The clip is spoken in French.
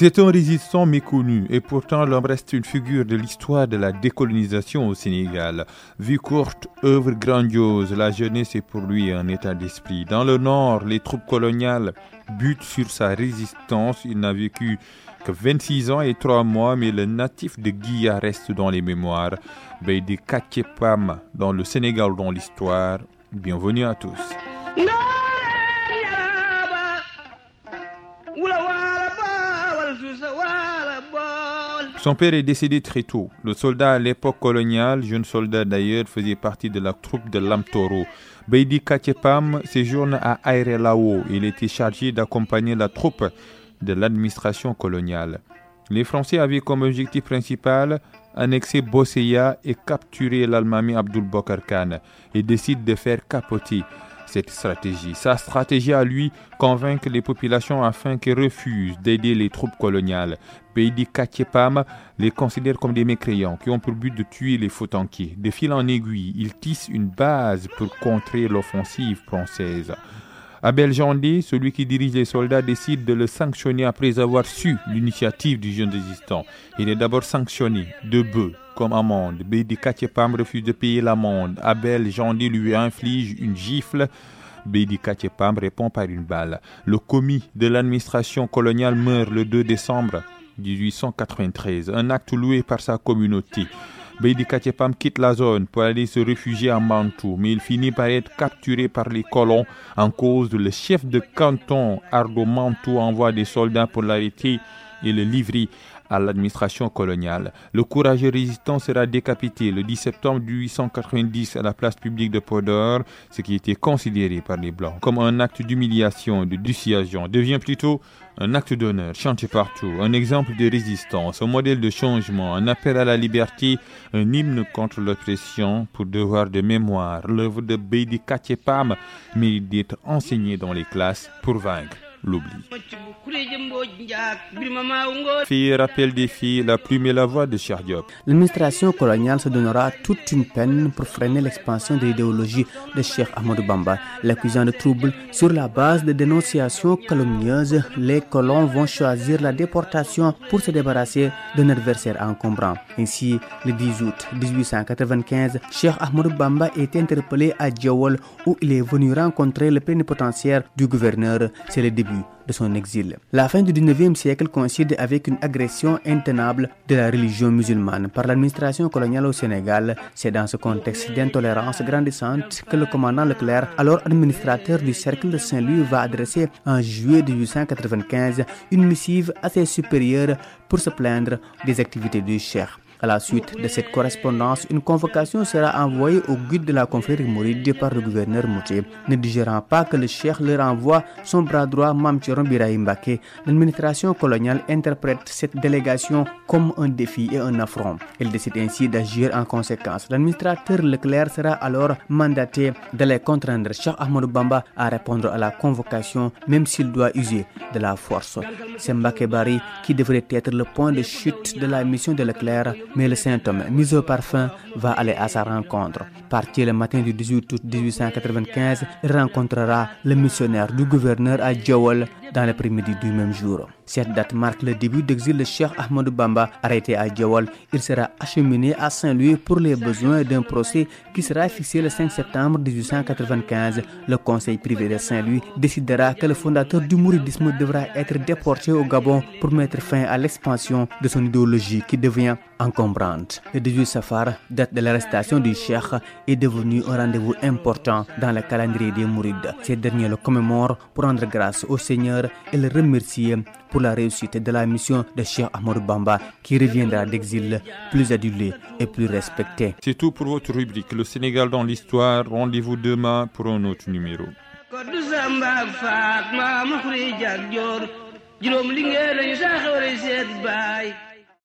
C'est un résistant méconnu et pourtant l'homme reste une figure de l'histoire de la décolonisation au Sénégal. Vie courte, œuvre grandiose, la jeunesse est pour lui un état d'esprit. Dans le nord, les troupes coloniales butent sur sa résistance. Il n'a vécu que 26 ans et 3 mois, mais le natif de Guilla reste dans les mémoires. Beidi Kakepam dans le Sénégal dans l'histoire. Bienvenue à tous. Son père est décédé très tôt. Le soldat à l'époque coloniale, jeune soldat d'ailleurs, faisait partie de la troupe de Lamtoro. Beidi Kakepam séjourne à Airelao. Il était chargé d'accompagner la troupe de l'administration coloniale. Les Français avaient comme objectif principal annexer Bosseya et capturer l'Almami Abdul Bakr Khan et décide de faire capoter cette stratégie. Sa stratégie à lui, convaincre les populations afin qu'elles refusent d'aider les troupes coloniales. Beidi Kakepam les considère comme des mécréants qui ont pour but de tuer les Fautankiers. De fil en aiguille, il tisse une base pour contrer l'offensive française. Abel Jandé, celui qui dirige les soldats, décide de le sanctionner après avoir su l'initiative du jeune résistant. Il est d'abord sanctionné de bœufs comme amende. Bédi Katiepam refuse de payer l'amende. Abel Jandé lui inflige une gifle. Bédi Katiepam répond par une balle. Le commis de l'administration coloniale meurt le 2 décembre 1893, un acte loué par sa communauté. Beidi Katiepam quitte la zone pour aller se réfugier à Mantou, mais il finit par être capturé par les colons en cause. Le chef de canton Ardo Mantou envoie des soldats pour l'arrêter et le livrer à l'administration coloniale. Le courageux résistant sera décapité le 10 septembre 1890 à la place publique de Podor, ce qui était considéré par les Blancs comme un acte d'humiliation de dissuasion, devient plutôt un acte d'honneur chanté partout, un exemple de résistance, un modèle de changement, un appel à la liberté, un hymne contre l'oppression pour devoir de mémoire. L'œuvre de Beidi Katiepam mérite d'être enseignée dans les classes pour vaincre l'oubli. Fille rappel des filles, la plume et la voix de Diop. L'administration coloniale se donnera toute une peine pour freiner l'expansion de l'idéologie de Cheikh Ahmadou Bamba. L'accusant de troubles sur la base de dénonciations calomnieuses, les colons vont choisir la déportation pour se débarrasser d'un adversaire encombrant. Ainsi, le 10 août 1895, Cheikh Ahmadou Bamba est interpellé à Djawal où il est venu rencontrer le plénipotentiaire du gouverneur. C'est le début de son exil. La fin du 19e siècle coïncide avec une agression intenable de la religion musulmane par l'administration coloniale au Sénégal. C'est dans ce contexte d'intolérance grandissante que le commandant Leclerc, alors administrateur du cercle de Saint-Louis, va adresser en juillet 1895 une missive assez supérieure pour se plaindre des activités du cheikh. À la suite de cette correspondance, une convocation sera envoyée au guide de la confrérie mouride par le gouverneur Mouté. Ne digérant pas que le cheikh leur envoie son bras droit Mamchiron Biraïm l'administration coloniale interprète cette délégation comme un défi et un affront. Elle décide ainsi d'agir en conséquence. L'administrateur Leclerc sera alors mandaté de les contraindre Cheikh Ahmadou Bamba à répondre à la convocation, même s'il doit user de la force. C'est Bari qui devrait être le point de chute de la mission de Leclerc mais le saint homme, mis au parfum, va aller à sa rencontre. Parti le matin du 18 août 1895, il rencontrera le missionnaire du gouverneur à Djawal dans l'après-midi du même jour. Cette date marque le début d'exil de Cheikh Ahmadou Bamba. Arrêté à Djawal, il sera acheminé à Saint-Louis pour les besoins d'un procès qui sera fixé le 5 septembre 1895. Le conseil privé de Saint-Louis décidera que le fondateur du mouridisme devra être déporté au Gabon pour mettre fin à l'expansion de son idéologie qui devient encombrante. Le 18 Safar, date de l'arrestation du Cheikh, est devenu un rendez-vous important dans le calendrier des mourides. Ces derniers le commémorent pour rendre grâce au Seigneur et le remercier pour la réussite de la mission de Cheikh Ahmadou Bamba qui reviendra d'exil plus adulé et plus respecté. C'est tout pour votre rubrique Le Sénégal dans l'histoire. Rendez-vous demain pour un autre numéro. juróom li ngeen lañu saa xewale seet baay